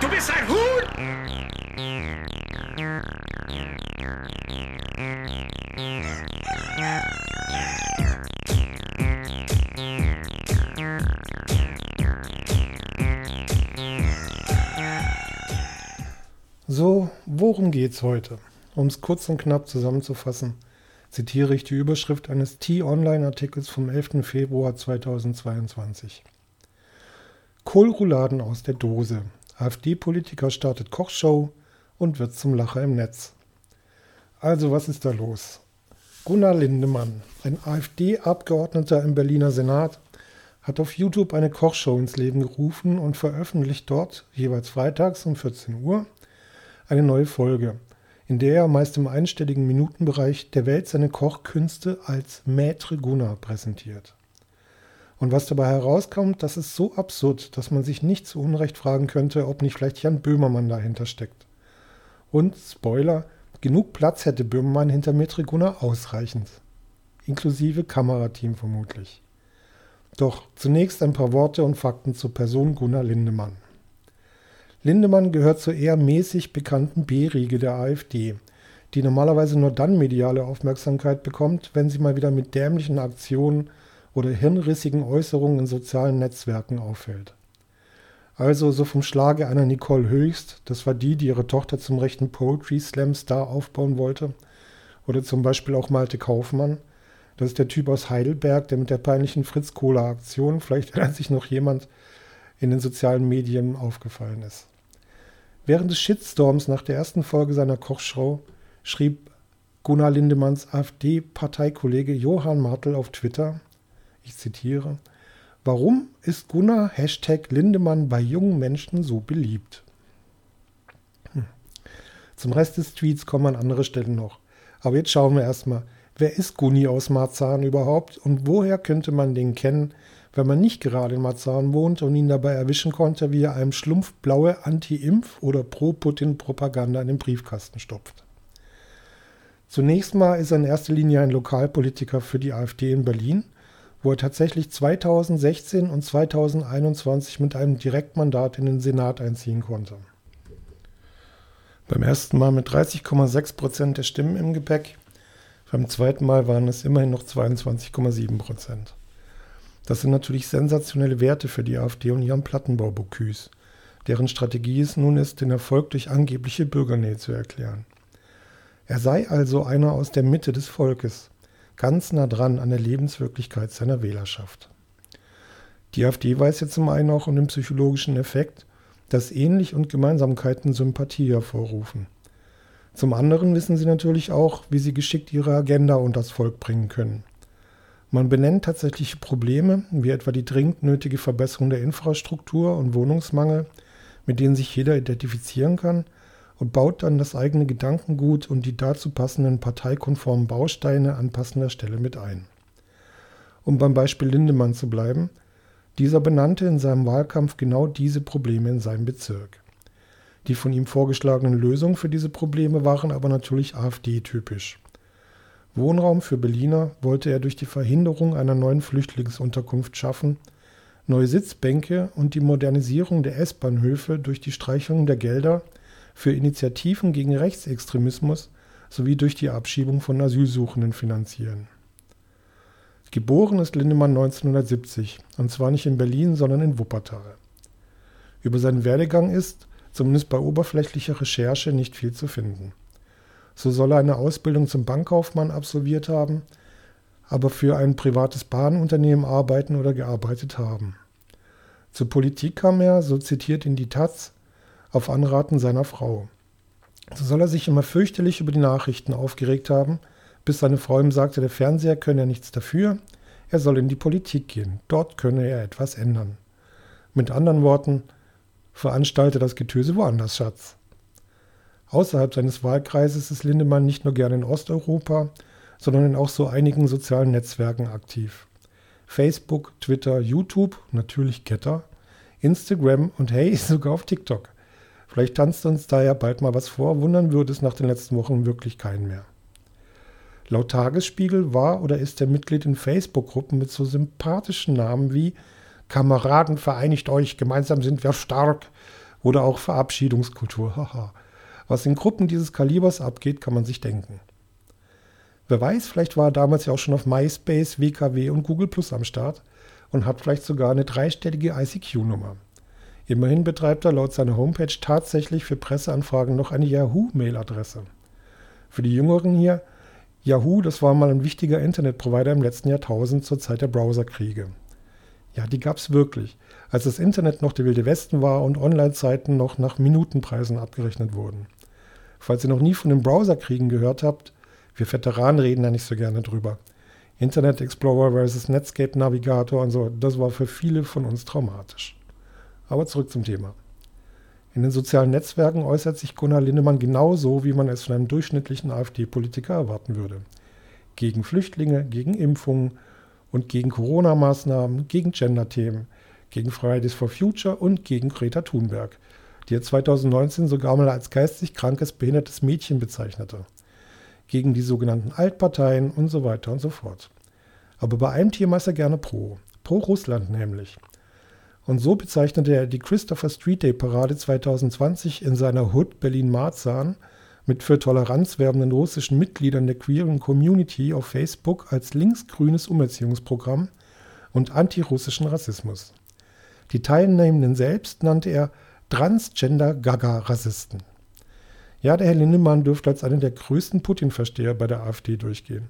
Du bist ein Huhn! So, worum geht's heute? Um es kurz und knapp zusammenzufassen, zitiere ich die Überschrift eines T-Online-Artikels vom 11. Februar 2022. Kohlrouladen aus der Dose. AfD-Politiker startet Kochshow und wird zum Lacher im Netz. Also, was ist da los? Gunnar Lindemann, ein AfD-Abgeordneter im Berliner Senat, hat auf YouTube eine Kochshow ins Leben gerufen und veröffentlicht dort, jeweils freitags um 14 Uhr, eine neue Folge, in der er meist im einstelligen Minutenbereich der Welt seine Kochkünste als Maître Gunnar präsentiert. Und was dabei herauskommt, das ist so absurd, dass man sich nicht zu Unrecht fragen könnte, ob nicht vielleicht Jan Böhmermann dahinter steckt. Und, Spoiler, genug Platz hätte Böhmermann hinter Maître Gunnar ausreichend. Inklusive Kamerateam vermutlich. Doch zunächst ein paar Worte und Fakten zur Person Gunnar Lindemann. Lindemann gehört zur eher mäßig bekannten B-Riege der AfD, die normalerweise nur dann mediale Aufmerksamkeit bekommt, wenn sie mal wieder mit dämlichen Aktionen oder hirnrissigen Äußerungen in sozialen Netzwerken auffällt. Also so vom Schlage einer Nicole Höchst, das war die, die ihre Tochter zum rechten Poetry Slam Star aufbauen wollte, oder zum Beispiel auch Malte Kaufmann, das ist der Typ aus Heidelberg, der mit der peinlichen Fritz Kohler Aktion, vielleicht erinnert sich noch jemand, in den sozialen Medien aufgefallen ist. Während des Shitstorms nach der ersten Folge seiner Kochshow schrieb Gunnar Lindemanns AfD-Parteikollege Johann Martel auf Twitter, ich zitiere, Warum ist Gunnar Hashtag Lindemann bei jungen Menschen so beliebt? Hm. Zum Rest des Tweets kommen an andere Stellen noch. Aber jetzt schauen wir erstmal, wer ist Gunni aus Marzahn überhaupt und woher könnte man den kennen, wenn man nicht gerade in Marzahn wohnt und ihn dabei erwischen konnte, wie er einem Schlumpf blaue Anti-Impf- oder Pro-Putin-Propaganda in den Briefkasten stopft. Zunächst mal ist er in erster Linie ein Lokalpolitiker für die AfD in Berlin, wo er tatsächlich 2016 und 2021 mit einem Direktmandat in den Senat einziehen konnte. Beim ersten Mal mit 30,6 Prozent der Stimmen im Gepäck, beim zweiten Mal waren es immerhin noch 22,7 Prozent. Das sind natürlich sensationelle Werte für die AfD und ihren Plattenbau-Bocuse, deren Strategie es nun ist, den Erfolg durch angebliche Bürgernähe zu erklären. Er sei also einer aus der Mitte des Volkes, ganz nah dran an der Lebenswirklichkeit seiner Wählerschaft. Die AfD weiß jetzt zum einen auch um den psychologischen Effekt, dass Ähnlich und Gemeinsamkeiten Sympathie hervorrufen. Zum anderen wissen sie natürlich auch, wie sie geschickt ihre Agenda unters Volk bringen können. Man benennt tatsächliche Probleme, wie etwa die dringend nötige Verbesserung der Infrastruktur und Wohnungsmangel, mit denen sich jeder identifizieren kann, und baut dann das eigene Gedankengut und die dazu passenden parteikonformen Bausteine an passender Stelle mit ein. Um beim Beispiel Lindemann zu bleiben, dieser benannte in seinem Wahlkampf genau diese Probleme in seinem Bezirk. Die von ihm vorgeschlagenen Lösungen für diese Probleme waren aber natürlich AfD-typisch. Wohnraum für Berliner wollte er durch die Verhinderung einer neuen Flüchtlingsunterkunft schaffen, neue Sitzbänke und die Modernisierung der S-Bahnhöfe durch die Streichung der Gelder für Initiativen gegen Rechtsextremismus sowie durch die Abschiebung von Asylsuchenden finanzieren. Geboren ist Lindemann 1970, und zwar nicht in Berlin, sondern in Wuppertal. Über seinen Werdegang ist, zumindest bei oberflächlicher Recherche, nicht viel zu finden. So soll er eine Ausbildung zum Bankkaufmann absolviert haben, aber für ein privates Bahnunternehmen arbeiten oder gearbeitet haben. Zur Politik kam er, so zitiert ihn die Taz, auf Anraten seiner Frau. So soll er sich immer fürchterlich über die Nachrichten aufgeregt haben, bis seine Frau ihm sagte, der Fernseher könne ja nichts dafür, er soll in die Politik gehen, dort könne er etwas ändern. Mit anderen Worten, veranstalte das Getöse woanders, Schatz. Außerhalb seines Wahlkreises ist Lindemann nicht nur gerne in Osteuropa, sondern in auch so einigen sozialen Netzwerken aktiv. Facebook, Twitter, YouTube, natürlich Getter, Instagram und hey, sogar auf TikTok. Vielleicht tanzt uns da ja bald mal was vor, wundern würde es nach den letzten Wochen wirklich keinen mehr. Laut Tagesspiegel war oder ist er Mitglied in Facebook-Gruppen mit so sympathischen Namen wie Kameraden, vereinigt euch, gemeinsam sind wir stark Oder auch Verabschiedungskultur, haha. Was in Gruppen dieses Kalibers abgeht, kann man sich denken. Wer weiß, vielleicht war er damals ja auch schon auf MySpace, WKW und Google Plus am Start und hat vielleicht sogar eine dreistellige ICQ-Nummer. Immerhin betreibt er laut seiner Homepage tatsächlich für Presseanfragen noch eine Yahoo-Mail-Adresse. Für die Jüngeren hier, Yahoo, das war mal ein wichtiger Internetprovider im letzten Jahrtausend zur Zeit der Browserkriege. Ja, die gab es wirklich, als das Internet noch der wilde Westen war und Online-Seiten noch nach Minutenpreisen abgerechnet wurden. Falls ihr noch nie von den Browserkriegen gehört habt, wir Veteranen reden da nicht so gerne drüber. Internet Explorer versus Netscape Navigator und so, das war für viele von uns traumatisch. Aber zurück zum Thema. In den sozialen Netzwerken äußert sich Gunnar Lindemann genauso, wie man es von einem durchschnittlichen AfD-Politiker erwarten würde. Gegen Flüchtlinge, gegen Impfungen und gegen Corona-Maßnahmen, gegen Gender-Themen, gegen Fridays for Future und gegen Greta Thunberg, die er 2019 sogar mal als geistig krankes, behindertes Mädchen bezeichnete. Gegen die sogenannten Altparteien und so weiter und so fort. Aber bei einem Thema ist er gerne pro. Pro Russland nämlich. Und so bezeichnete er die Christopher Street Day Parade 2020 in seiner Hood Berlin-Marzahn mit für Toleranz werbenden russischen Mitgliedern der queeren Community auf Facebook als linksgrünes Umerziehungsprogramm und antirussischen Rassismus. Die Teilnehmenden selbst nannte er Transgender-Gaga-Rassisten. Ja, der Herr Lindemann dürfte als einer der größten Putin-Versteher bei der AfD durchgehen.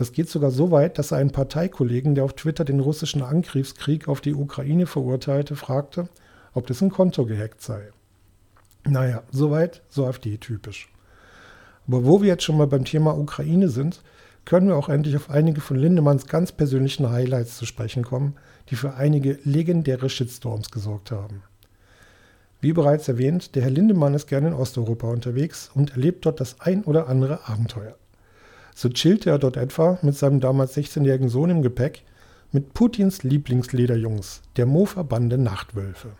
Das geht sogar so weit, dass er einen Parteikollegen, der auf Twitter den russischen Angriffskrieg auf die Ukraine verurteilte, fragte, ob dessen Konto gehackt sei. Naja, soweit, so AfD-typisch. Aber wo wir jetzt schon mal beim Thema Ukraine sind, können wir auch endlich auf einige von Lindemanns ganz persönlichen Highlights zu sprechen kommen, die für einige legendäre Shitstorms gesorgt haben. Wie bereits erwähnt, der Herr Lindemann ist gerne in Osteuropa unterwegs und erlebt dort das ein oder andere Abenteuer. So chillte er dort etwa mit seinem damals 16-jährigen Sohn im Gepäck mit Putins Lieblingslederjungs, der Mofa-Bande Nachtwölfe.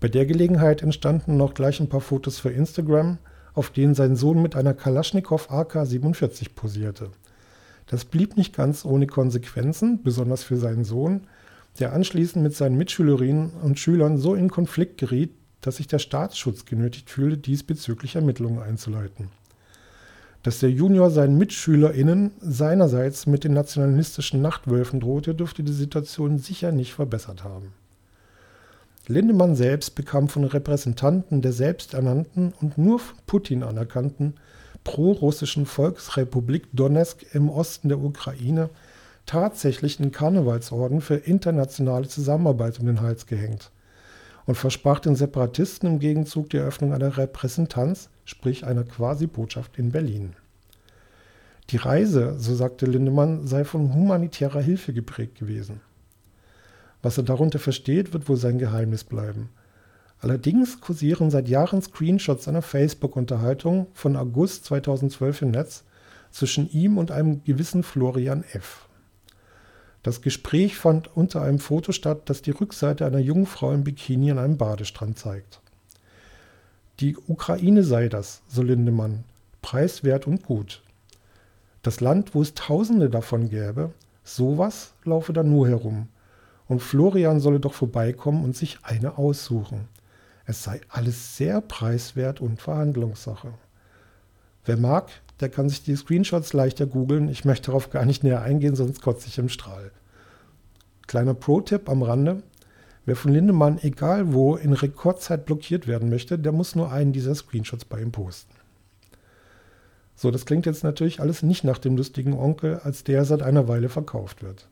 Bei der Gelegenheit entstanden noch gleich ein paar Fotos für Instagram, auf denen sein Sohn mit einer Kalaschnikow AK-47 posierte. Das blieb nicht ganz ohne Konsequenzen, besonders für seinen Sohn, der anschließend mit seinen Mitschülerinnen und Schülern so in Konflikt geriet, dass sich der Staatsschutz genötigt fühlte, diesbezüglich Ermittlungen einzuleiten dass der Junior seinen MitschülerInnen seinerseits mit den nationalistischen Nachtwölfen drohte, dürfte die Situation sicher nicht verbessert haben. Lindemann selbst bekam von Repräsentanten der selbsternannten und nur von Putin anerkannten pro-russischen Volksrepublik Donetsk im Osten der Ukraine tatsächlich einen Karnevalsorden für internationale Zusammenarbeit um den Hals gehängt und versprach den Separatisten im Gegenzug die Eröffnung einer Repräsentanz sprich einer Quasi-Botschaft in Berlin. Die Reise, so sagte Lindemann, sei von humanitärer Hilfe geprägt gewesen. Was er darunter versteht, wird wohl sein Geheimnis bleiben. Allerdings kursieren seit Jahren Screenshots einer Facebook-Unterhaltung von August 2012 im Netz zwischen ihm und einem gewissen Florian F. Das Gespräch fand unter einem Foto statt, das die Rückseite einer jungen Frau im Bikini an einem Badestrand zeigt. Die Ukraine sei das, so Lindemann, preiswert und gut. Das Land, wo es Tausende davon gäbe, sowas laufe da nur herum. Und Florian solle doch vorbeikommen und sich eine aussuchen. Es sei alles sehr preiswert und Verhandlungssache. Wer mag, der kann sich die Screenshots leichter googeln. Ich möchte darauf gar nicht näher eingehen, sonst kotze ich im Strahl. Kleiner Pro-Tipp am Rande. Wer von Lindemann, egal wo, in Rekordzeit blockiert werden möchte, der muss nur einen dieser Screenshots bei ihm posten. So, das klingt jetzt natürlich alles nicht nach dem lustigen Onkel, als der seit einer Weile verkauft wird.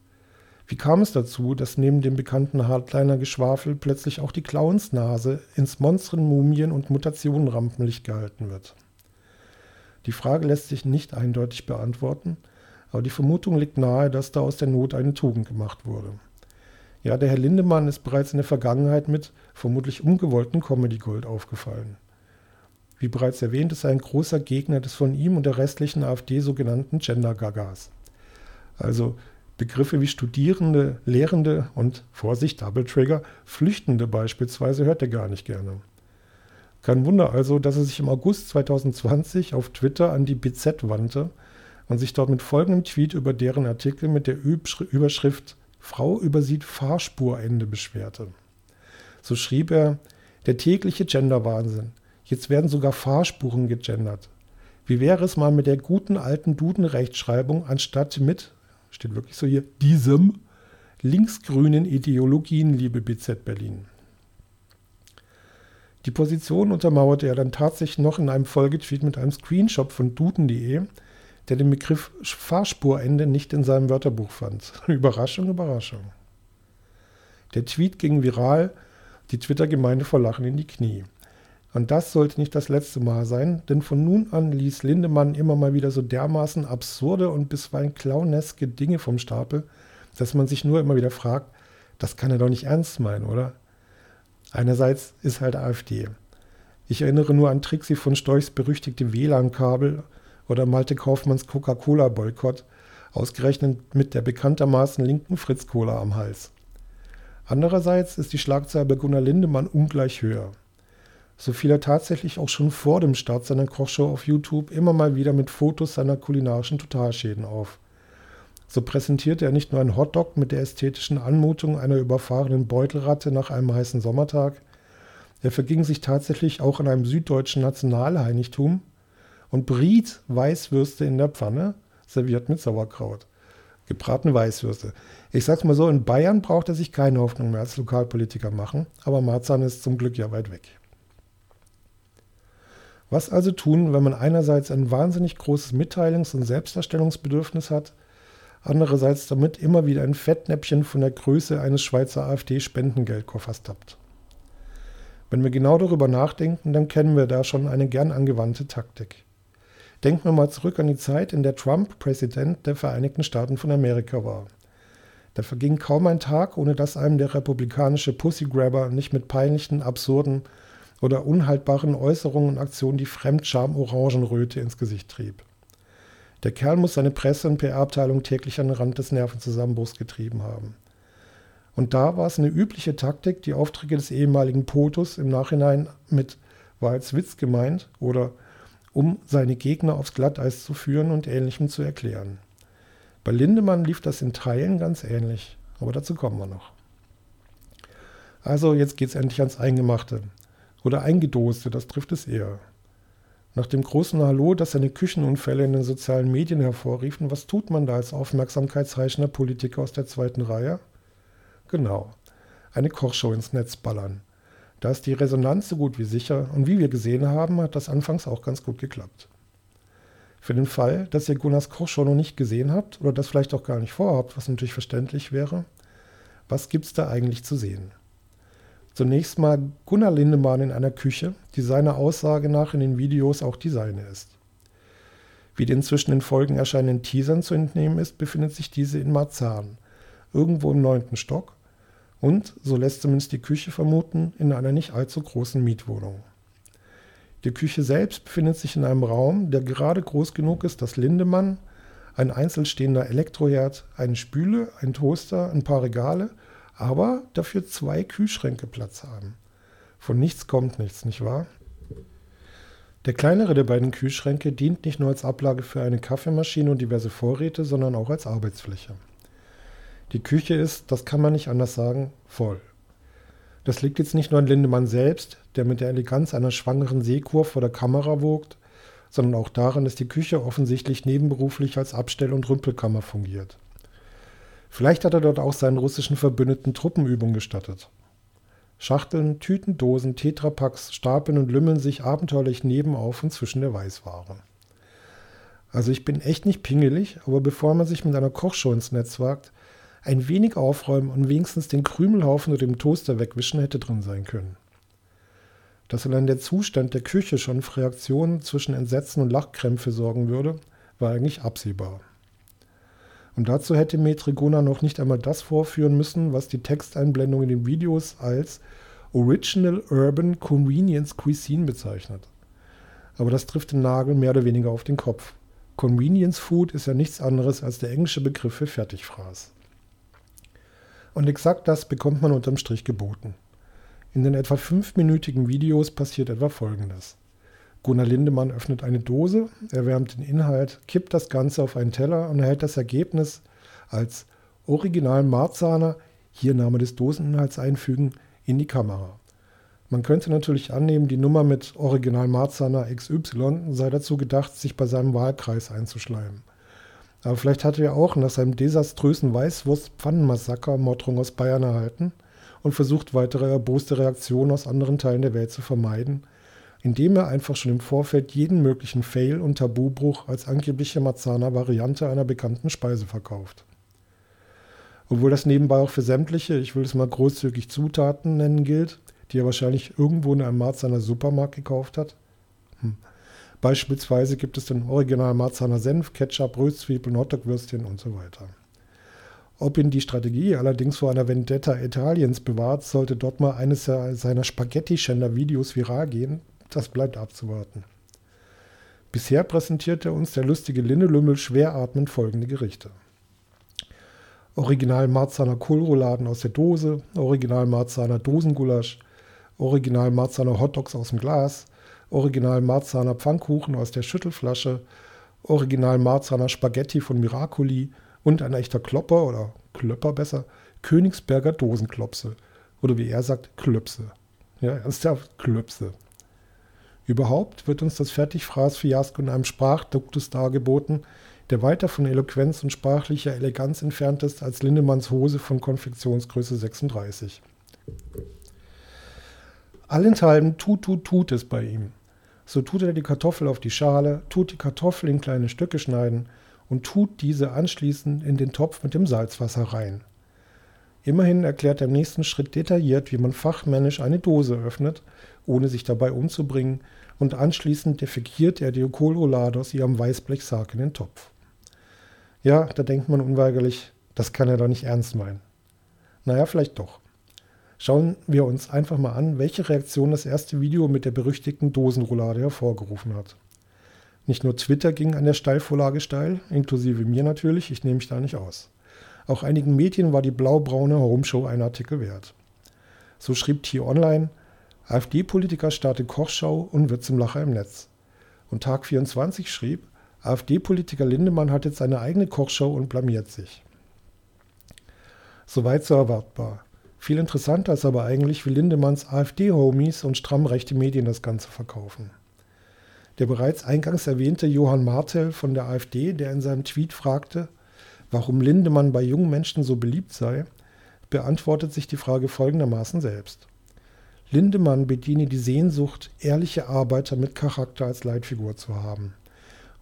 Wie kam es dazu, dass neben dem bekannten Hardliner-Geschwafel plötzlich auch die Clownsnase ins Monstren, Mumien und Mutationen-Rampenlicht gehalten wird? Die Frage lässt sich nicht eindeutig beantworten, aber die Vermutung liegt nahe, dass da aus der Not eine Tugend gemacht wurde. Ja, der Herr Lindemann ist bereits in der Vergangenheit mit vermutlich ungewollten Comedy Gold aufgefallen. Wie bereits erwähnt, ist er ein großer Gegner des von ihm und der restlichen AfD sogenannten Gender-Gagas. Also Begriffe wie Studierende, Lehrende und, Vorsicht, Double Trigger, Flüchtende beispielsweise hört er gar nicht gerne. Kein Wunder also, dass er sich im August 2020 auf Twitter an die BZ wandte und sich dort mit folgendem Tweet über deren Artikel mit der Überschrift Frau übersieht Fahrspurende beschwerte. So schrieb er, Der tägliche Genderwahnsinn. Jetzt werden sogar Fahrspuren gegendert. Wie wäre es mal mit der guten alten Duden-Rechtschreibung anstatt mit, steht wirklich so hier, diesem linksgrünen Ideologien, liebe BZ Berlin? Die Position untermauerte er dann tatsächlich noch in einem Folgetweet mit einem Screenshot von duden.de, der den Begriff Fahrspurende nicht in seinem Wörterbuch fand. Überraschung, Überraschung. Der Tweet ging viral, die Twitter-Gemeinde vor Lachen in die Knie. Und das sollte nicht das letzte Mal sein, denn von nun an ließ Lindemann immer mal wieder so dermaßen absurde und bisweilen clowneske Dinge vom Stapel, dass man sich nur immer wieder fragt, das kann er doch nicht ernst meinen, oder? Einerseits ist halt AfD. Ich erinnere nur an Trixie von Storchs berüchtigte WLAN-Kabel oder Malte Kaufmanns Coca-Cola-Boykott, ausgerechnet mit der bekanntermaßen linken Fritz-Cola am Hals. Andererseits ist die Schlagzeile bei Gunnar Lindemann ungleich höher. So fiel er tatsächlich auch schon vor dem Start seiner Kochshow auf YouTube immer mal wieder mit Fotos seiner kulinarischen Totalschäden auf. So präsentierte er nicht nur einen Hotdog mit der ästhetischen Anmutung einer überfahrenen Beutelratte nach einem heißen Sommertag, er verging sich tatsächlich auch an einem süddeutschen Nationalheiligtum und briet Weißwürste in der Pfanne, serviert mit Sauerkraut. Gebratene Weißwürste. Ich sag's mal so, in Bayern braucht er sich keine Hoffnung mehr als Lokalpolitiker machen, aber Marzahn ist zum Glück ja weit weg. Was also tun, wenn man einerseits ein wahnsinnig großes Mitteilungs- und Selbstdarstellungsbedürfnis hat, andererseits damit immer wieder ein Fettnäppchen von der Größe eines Schweizer AfD-Spendengeldkoffers tappt. Wenn wir genau darüber nachdenken, dann kennen wir da schon eine gern angewandte Taktik. Denken wir mal zurück an die Zeit, in der Trump Präsident der Vereinigten Staaten von Amerika war. Da verging kaum ein Tag, ohne dass einem der republikanische Pussygrabber nicht mit peinlichen, absurden oder unhaltbaren Äußerungen und Aktionen die Fremdscham-Orangenröte ins Gesicht trieb. Der Kerl muss seine Presse- und PR-Abteilung täglich an den Rand des Nervenzusammenbruchs getrieben haben. Und da war es eine übliche Taktik, die Aufträge des ehemaligen POTUS im Nachhinein mit war als Witz gemeint oder um seine Gegner aufs Glatteis zu führen und Ähnlichem zu erklären. Bei Lindemann lief das in Teilen ganz ähnlich, aber dazu kommen wir noch. Also jetzt geht es endlich ans Eingemachte oder Eingedoste, das trifft es eher. Nach dem großen Hallo, das seine Küchenunfälle in den sozialen Medien hervorriefen, was tut man da als aufmerksamkeitsreichender Politiker aus der zweiten Reihe? Genau, eine Kochshow ins Netz ballern. Da ist die Resonanz so gut wie sicher und wie wir gesehen haben, hat das anfangs auch ganz gut geklappt. Für den Fall, dass ihr Gunnars Kochshow noch nicht gesehen habt oder das vielleicht auch gar nicht vorhabt, was natürlich verständlich wäre, was gibt's da eigentlich zu sehen? Zunächst mal Gunnar Lindemann in einer Küche, die seiner Aussage nach in den Videos auch die seine ist. Wie den zwischen den Folgen erscheinenden Teasern zu entnehmen ist, befindet sich diese in Marzahn, irgendwo im neunten Stock und, so lässt zumindest die Küche vermuten, in einer nicht allzu großen Mietwohnung. Die Küche selbst befindet sich in einem Raum, der gerade groß genug ist, dass Lindemann, ein einzelstehender Elektroherd, eine Spüle, ein Toaster, ein paar Regale aber dafür zwei Kühlschränke Platz haben. Von nichts kommt nichts, nicht wahr? Der kleinere der beiden Kühlschränke dient nicht nur als Ablage für eine Kaffeemaschine und diverse Vorräte, sondern auch als Arbeitsfläche. Die Küche ist, das kann man nicht anders sagen, voll. Das liegt jetzt nicht nur an Lindemann selbst, der mit der Eleganz einer schwangeren Seekur vor der Kamera wogt, sondern auch daran, dass die Küche offensichtlich nebenberuflich als Abstell- und Rümpelkammer fungiert. Vielleicht hat er dort auch seinen russischen Verbündeten Truppenübungen gestattet. Schachteln, Tüten, Dosen, Tetrapacks stapeln und lümmeln sich abenteuerlich nebenauf und zwischen der Weißware. Also ich bin echt nicht pingelig, aber bevor man sich mit einer Kochshow ins Netz wagt, ein wenig aufräumen und wenigstens den Krümelhaufen oder dem Toaster wegwischen hätte drin sein können. Dass allein der Zustand der Küche schon für Reaktionen zwischen Entsetzen und Lachkrämpfe sorgen würde, war eigentlich absehbar. Und dazu hätte Metrigona noch nicht einmal das vorführen müssen, was die Texteinblendung in den Videos als Original Urban Convenience Cuisine bezeichnet. Aber das trifft den Nagel mehr oder weniger auf den Kopf. Convenience Food ist ja nichts anderes als der englische Begriff für Fertigfraß. Und exakt das bekommt man unterm Strich geboten. In den etwa fünfminütigen Videos passiert etwa Folgendes. Gunnar Lindemann öffnet eine Dose, erwärmt den Inhalt, kippt das Ganze auf einen Teller und erhält das Ergebnis als Original Marzahner, hier Name des Doseninhalts einfügen, in die Kamera. Man könnte natürlich annehmen, die Nummer mit Original Marzahner XY sei dazu gedacht, sich bei seinem Wahlkreis einzuschleimen. Aber vielleicht hatte er auch nach seinem desaströsen Weißwurst-Pfannenmassaker Morddrohung aus Bayern erhalten und versucht, weitere erboste Reaktionen aus anderen Teilen der Welt zu vermeiden, indem er einfach schon im Vorfeld jeden möglichen Fail und Tabubruch als angebliche Marzahner Variante einer bekannten Speise verkauft. Obwohl das nebenbei auch für sämtliche, ich will es mal großzügig Zutaten nennen gilt, die er wahrscheinlich irgendwo in einem Marzahner Supermarkt gekauft hat. Hm. Beispielsweise gibt es den Original Marzahner Senf, Ketchup, Röstzwiebeln, Hotdog-Würstchen und so weiter. Ob ihn die Strategie allerdings vor einer Vendetta Italiens bewahrt, sollte dort mal eines seiner Spaghetti-Schänder-Videos viral gehen, das bleibt abzuwarten. Bisher präsentiert er uns der lustige Lindelümmel schwer atmend folgende Gerichte. Original Marzahner Kohlrouladen aus der Dose, Original Marzahner Dosengulasch, Original Marzahner Hotdogs aus dem Glas, Original Marzahner Pfannkuchen aus der Schüttelflasche, Original Marzahner Spaghetti von Miracoli und ein echter Klopper oder Klöpper besser, Königsberger Dosenklopse oder wie er sagt, Klöpse. Ja, ernsthaft, Klöpse. Überhaupt wird uns das Fertigfraß-Fiasko in einem Sprachduktus dargeboten, der weiter von Eloquenz und sprachlicher Eleganz entfernt ist als Lindemanns Hose von Konfektionsgröße 36. Allenthalben tut, tut, tut es bei ihm. So tut er die Kartoffel auf die Schale, tut die Kartoffel in kleine Stücke schneiden und tut diese anschließend in den Topf mit dem Salzwasser rein. Immerhin erklärt er im nächsten Schritt detailliert, wie man fachmännisch eine Dose öffnet, ohne sich dabei umzubringen, und anschließend defekiert er die Kohlroulade aus ihrem Weißblechsarg in den Topf. Ja, da denkt man unweigerlich, das kann er doch nicht ernst meinen. Naja, vielleicht doch. Schauen wir uns einfach mal an, welche Reaktion das erste Video mit der berüchtigten Dosenroulade hervorgerufen hat. Nicht nur Twitter ging an der Steilvorlage steil, inklusive mir natürlich, ich nehme mich da nicht aus. Auch einigen Medien war die blau-braune Homeshow ein Artikel wert. So schrieb T-Online, AfD-Politiker startet Kochschau und wird zum Lacher im Netz. Und Tag 24 schrieb, AfD-Politiker Lindemann hat jetzt seine eigene Kochshow und blamiert sich. Soweit so erwartbar. Viel interessanter ist aber eigentlich, wie Lindemanns AfD-Homies und stramm rechte Medien das Ganze verkaufen. Der bereits eingangs erwähnte Johann Martel von der AfD, der in seinem Tweet fragte, warum Lindemann bei jungen Menschen so beliebt sei, beantwortet sich die Frage folgendermaßen selbst. Lindemann bediene die Sehnsucht, ehrliche Arbeiter mit Charakter als Leitfigur zu haben.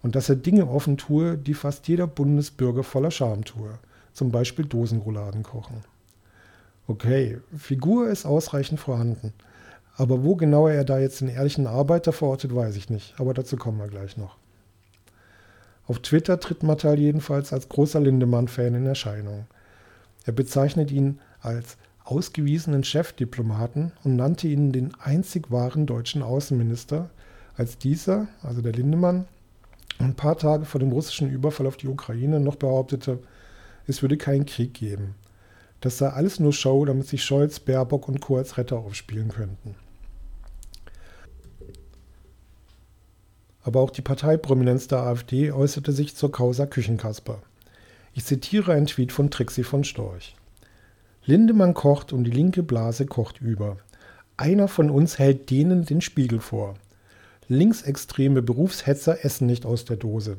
Und dass er Dinge offen tue, die fast jeder Bundesbürger voller Scham tue. Zum Beispiel Dosenrouladen kochen. Okay, Figur ist ausreichend vorhanden. Aber wo genau er da jetzt den ehrlichen Arbeiter verortet, weiß ich nicht. Aber dazu kommen wir gleich noch. Auf Twitter tritt Mattal jedenfalls als großer Lindemann-Fan in Erscheinung. Er bezeichnet ihn als ausgewiesenen Chefdiplomaten und nannte ihn den einzig wahren deutschen Außenminister, als dieser, also der Lindemann, ein paar Tage vor dem russischen Überfall auf die Ukraine noch behauptete, es würde keinen Krieg geben. Das sei alles nur Show, damit sich Scholz, Baerbock und Co. als Retter aufspielen könnten. Aber auch die Parteiprominenz der AfD äußerte sich zur Causa Küchenkasper. Ich zitiere einen Tweet von Trixie von Storch. Lindemann kocht und die linke Blase kocht über. Einer von uns hält denen den Spiegel vor. Linksextreme Berufshetzer essen nicht aus der Dose.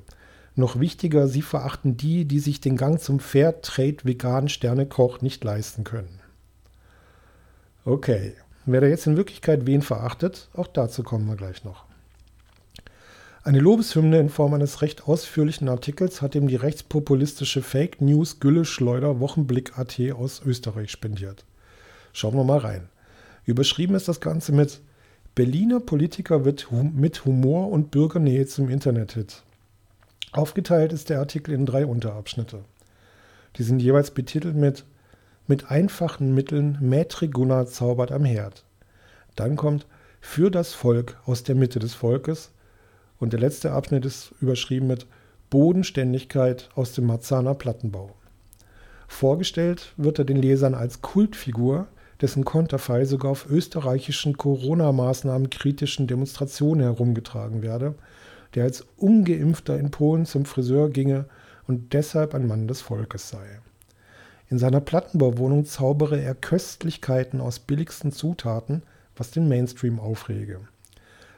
Noch wichtiger, sie verachten die, die sich den Gang zum Fairtrade veganen Sternekoch nicht leisten können. Okay, wer da jetzt in Wirklichkeit wen verachtet, auch dazu kommen wir gleich noch. Eine Lobeshymne in Form eines recht ausführlichen Artikels hat ihm die rechtspopulistische Fake News Gülle Schleuder Wochenblick AT aus Österreich spendiert. Schauen wir mal rein. Überschrieben ist das Ganze mit Berliner Politiker wird hum mit Humor und Bürgernähe zum Internet-Hit. Aufgeteilt ist der Artikel in drei Unterabschnitte. Die sind jeweils betitelt mit Mit einfachen Mitteln Maître Gunnar zaubert am Herd. Dann kommt Für das Volk aus der Mitte des Volkes und der letzte Abschnitt ist überschrieben mit Bodenständigkeit aus dem Marzahner Plattenbau. Vorgestellt wird er den Lesern als Kultfigur, dessen Konterfei sogar auf österreichischen Corona-Maßnahmen kritischen Demonstrationen herumgetragen werde, der als ungeimpfter in Polen zum Friseur ginge und deshalb ein Mann des Volkes sei. In seiner Plattenbauwohnung zaubere er Köstlichkeiten aus billigsten Zutaten, was den Mainstream aufrege.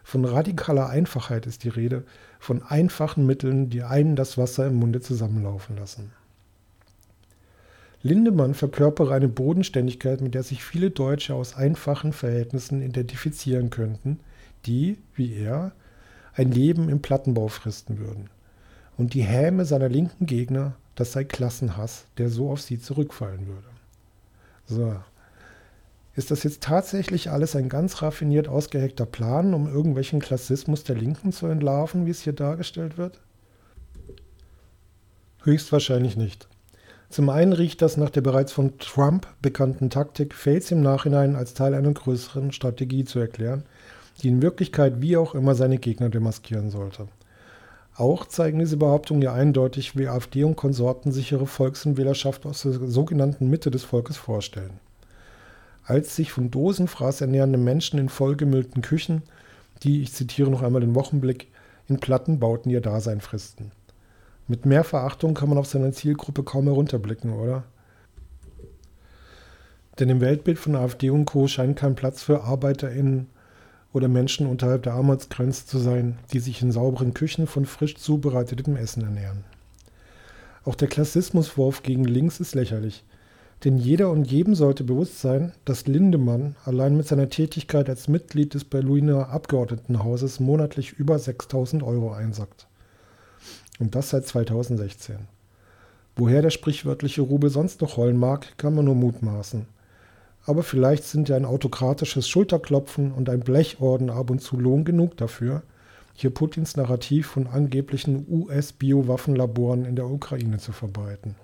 Von radikaler Einfachheit ist die Rede, von einfachen Mitteln, die einen das Wasser im Munde zusammenlaufen lassen. Lindemann verkörpere eine Bodenständigkeit, mit der sich viele Deutsche aus einfachen Verhältnissen identifizieren könnten, die, wie er, ein Leben im Plattenbau fristen würden. Und die Häme seiner linken Gegner, das sei Klassenhass, der so auf sie zurückfallen würde. So, ist das jetzt tatsächlich alles ein ganz raffiniert ausgeheckter Plan, um irgendwelchen Klassismus der Linken zu entlarven, wie es hier dargestellt wird? Höchstwahrscheinlich nicht. Zum einen riecht das nach der bereits von Trump bekannten Taktik, Fails im Nachhinein als Teil einer größeren Strategie zu erklären, die in Wirklichkeit wie auch immer seine Gegner demaskieren sollte. Auch zeigen diese Behauptungen ja eindeutig, wie AfD und Konsorten sich ihre Volks- und Wählerschaft aus der sogenannten Mitte des Volkes vorstellen als sich von Dosenfraß ernährende Menschen in vollgemüllten Küchen, die, ich zitiere noch einmal den Wochenblick, in Plattenbauten ihr Dasein fristen. Mit mehr Verachtung kann man auf seine Zielgruppe kaum herunterblicken, oder? Denn im Weltbild von AfD und Co. scheint kein Platz für ArbeiterInnen oder Menschen unterhalb der Armutsgrenze zu sein, die sich in sauberen Küchen von frisch zubereitetem Essen ernähren. Auch der Klassismuswurf gegen links ist lächerlich. Denn jeder und jedem sollte bewusst sein, dass Lindemann allein mit seiner Tätigkeit als Mitglied des Berliner Abgeordnetenhauses monatlich über 6000 Euro einsackt. Und das seit 2016. Woher der sprichwörtliche Rubel sonst noch rollen mag, kann man nur mutmaßen. Aber vielleicht sind ja ein autokratisches Schulterklopfen und ein Blechorden ab und zu Lohn genug dafür, hier Putins Narrativ von angeblichen US-Biowaffenlaboren in der Ukraine zu verbreiten.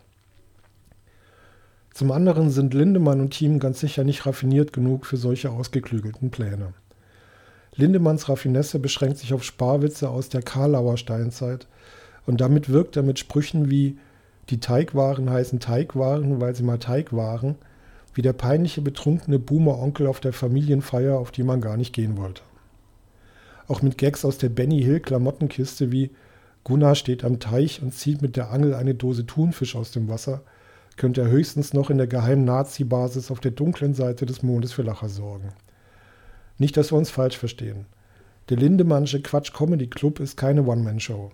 Zum anderen sind Lindemann und Team ganz sicher nicht raffiniert genug für solche ausgeklügelten Pläne. Lindemanns Raffinesse beschränkt sich auf Sparwitze aus der Karlauer Steinzeit und damit wirkt er mit Sprüchen wie die Teigwaren heißen Teigwaren, weil sie mal Teig waren, wie der peinliche betrunkene Boomer-Onkel auf der Familienfeier, auf die man gar nicht gehen wollte. Auch mit Gags aus der Benny Hill Klamottenkiste wie Gunnar steht am Teich und zieht mit der Angel eine Dose Thunfisch aus dem Wasser könnte er höchstens noch in der geheimen Nazi-Basis auf der dunklen Seite des Mondes für Lacher sorgen. Nicht, dass wir uns falsch verstehen. Der Lindemannsche Quatsch Comedy Club ist keine One-Man-Show.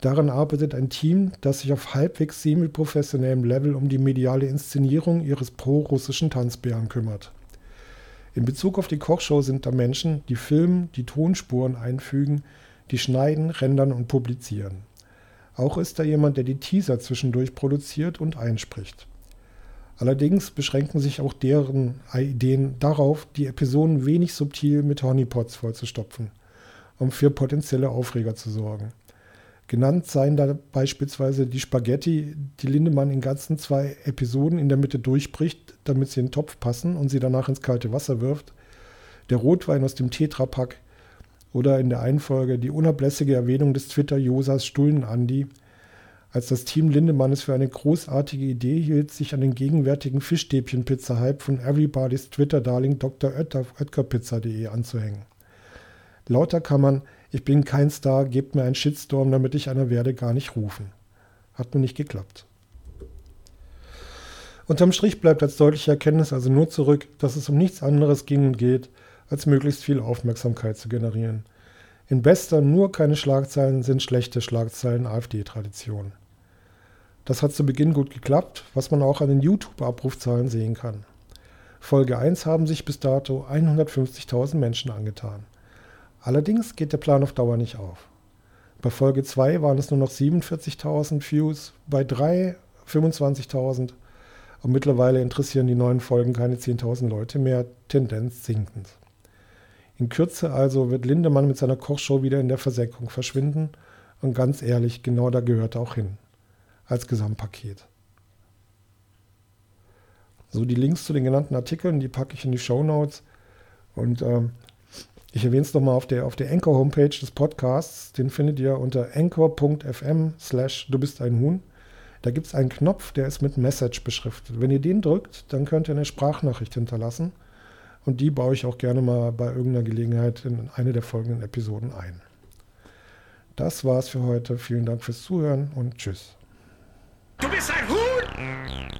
Daran arbeitet ein Team, das sich auf halbwegs semi-professionellem Level um die mediale Inszenierung ihres pro-russischen Tanzbären kümmert. In Bezug auf die Kochshow sind da Menschen, die filmen, die Tonspuren einfügen, die schneiden, rendern und publizieren. Auch ist da jemand, der die Teaser zwischendurch produziert und einspricht. Allerdings beschränken sich auch deren Ideen darauf, die Episoden wenig subtil mit Honeypots vollzustopfen, um für potenzielle Aufreger zu sorgen. Genannt seien da beispielsweise die Spaghetti, die Lindemann in ganzen zwei Episoden in der Mitte durchbricht, damit sie in den Topf passen und sie danach ins kalte Wasser wirft, der Rotwein aus dem Tetrapack, oder in der Einfolge die unablässige Erwähnung des Twitter-Users Stullen-Andi, als das Team Lindemann es für eine großartige Idee hielt, sich an den gegenwärtigen Fischstäbchen-Pizza-Hype von Everybody's Twitter-Darling Dr. Oetkerpizza.de anzuhängen. Lauter kann man, ich bin kein Star, gebt mir einen Shitstorm, damit ich einer werde, gar nicht rufen. Hat nur nicht geklappt. Unterm Strich bleibt als deutliche Erkenntnis also nur zurück, dass es um nichts anderes ging und geht, als möglichst viel Aufmerksamkeit zu generieren. In bester nur keine Schlagzeilen sind schlechte Schlagzeilen AfD-Tradition. Das hat zu Beginn gut geklappt, was man auch an den YouTube-Abrufzahlen sehen kann. Folge 1 haben sich bis dato 150.000 Menschen angetan. Allerdings geht der Plan auf Dauer nicht auf. Bei Folge 2 waren es nur noch 47.000 Views, bei 3 25.000 und mittlerweile interessieren die neuen Folgen keine 10.000 Leute mehr, Tendenz sinkend. In Kürze also wird Lindemann mit seiner Kochshow wieder in der Versenkung verschwinden. Und ganz ehrlich, genau da gehört er auch hin. Als Gesamtpaket. So, die Links zu den genannten Artikeln, die packe ich in die Show Notes. Und ähm, ich erwähne es nochmal auf der, auf der Anchor-Homepage des Podcasts. Den findet ihr unter anchor.fm slash du bist ein Huhn. Da gibt es einen Knopf, der ist mit Message beschriftet. Wenn ihr den drückt, dann könnt ihr eine Sprachnachricht hinterlassen. Und die baue ich auch gerne mal bei irgendeiner Gelegenheit in eine der folgenden Episoden ein. Das war's für heute. Vielen Dank fürs Zuhören und tschüss. Du bist ein Huhn!